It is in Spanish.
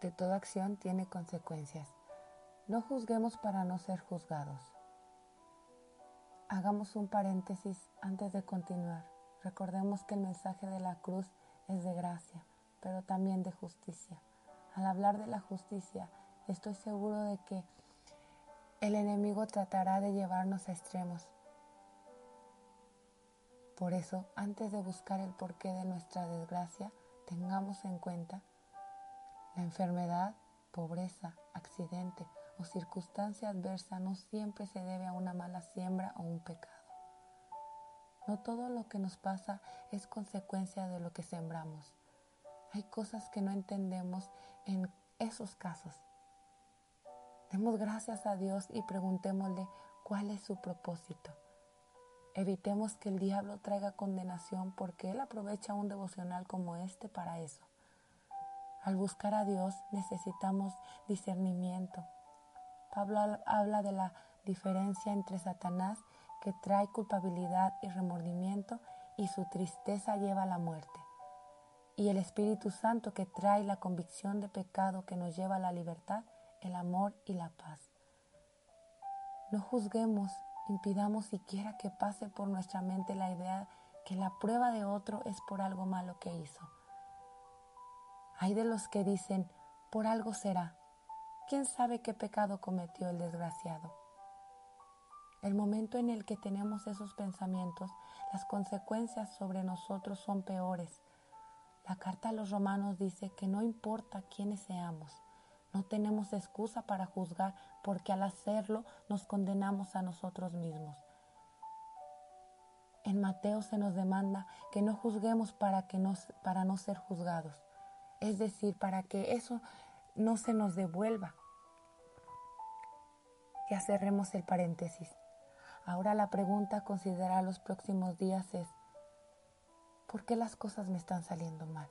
de toda acción tiene consecuencias. No juzguemos para no ser juzgados. Hagamos un paréntesis antes de continuar. Recordemos que el mensaje de la cruz es de gracia, pero también de justicia. Al hablar de la justicia, estoy seguro de que el enemigo tratará de llevarnos a extremos. Por eso, antes de buscar el porqué de nuestra desgracia, tengamos en cuenta la enfermedad, pobreza, accidente o circunstancia adversa no siempre se debe a una mala siembra o un pecado. No todo lo que nos pasa es consecuencia de lo que sembramos. Hay cosas que no entendemos en esos casos. Demos gracias a Dios y preguntémosle cuál es su propósito. Evitemos que el diablo traiga condenación porque él aprovecha un devocional como este para eso. Al buscar a Dios necesitamos discernimiento. Pablo habla de la diferencia entre Satanás que trae culpabilidad y remordimiento y su tristeza lleva a la muerte, y el Espíritu Santo que trae la convicción de pecado que nos lleva a la libertad, el amor y la paz. No juzguemos, impidamos siquiera que pase por nuestra mente la idea que la prueba de otro es por algo malo que hizo. Hay de los que dicen, por algo será. ¿Quién sabe qué pecado cometió el desgraciado? El momento en el que tenemos esos pensamientos, las consecuencias sobre nosotros son peores. La carta a los romanos dice que no importa quiénes seamos, no tenemos excusa para juzgar porque al hacerlo nos condenamos a nosotros mismos. En Mateo se nos demanda que no juzguemos para, que para no ser juzgados, es decir, para que eso no se nos devuelva. Ya cerremos el paréntesis. Ahora la pregunta a considerar los próximos días es, ¿por qué las cosas me están saliendo mal?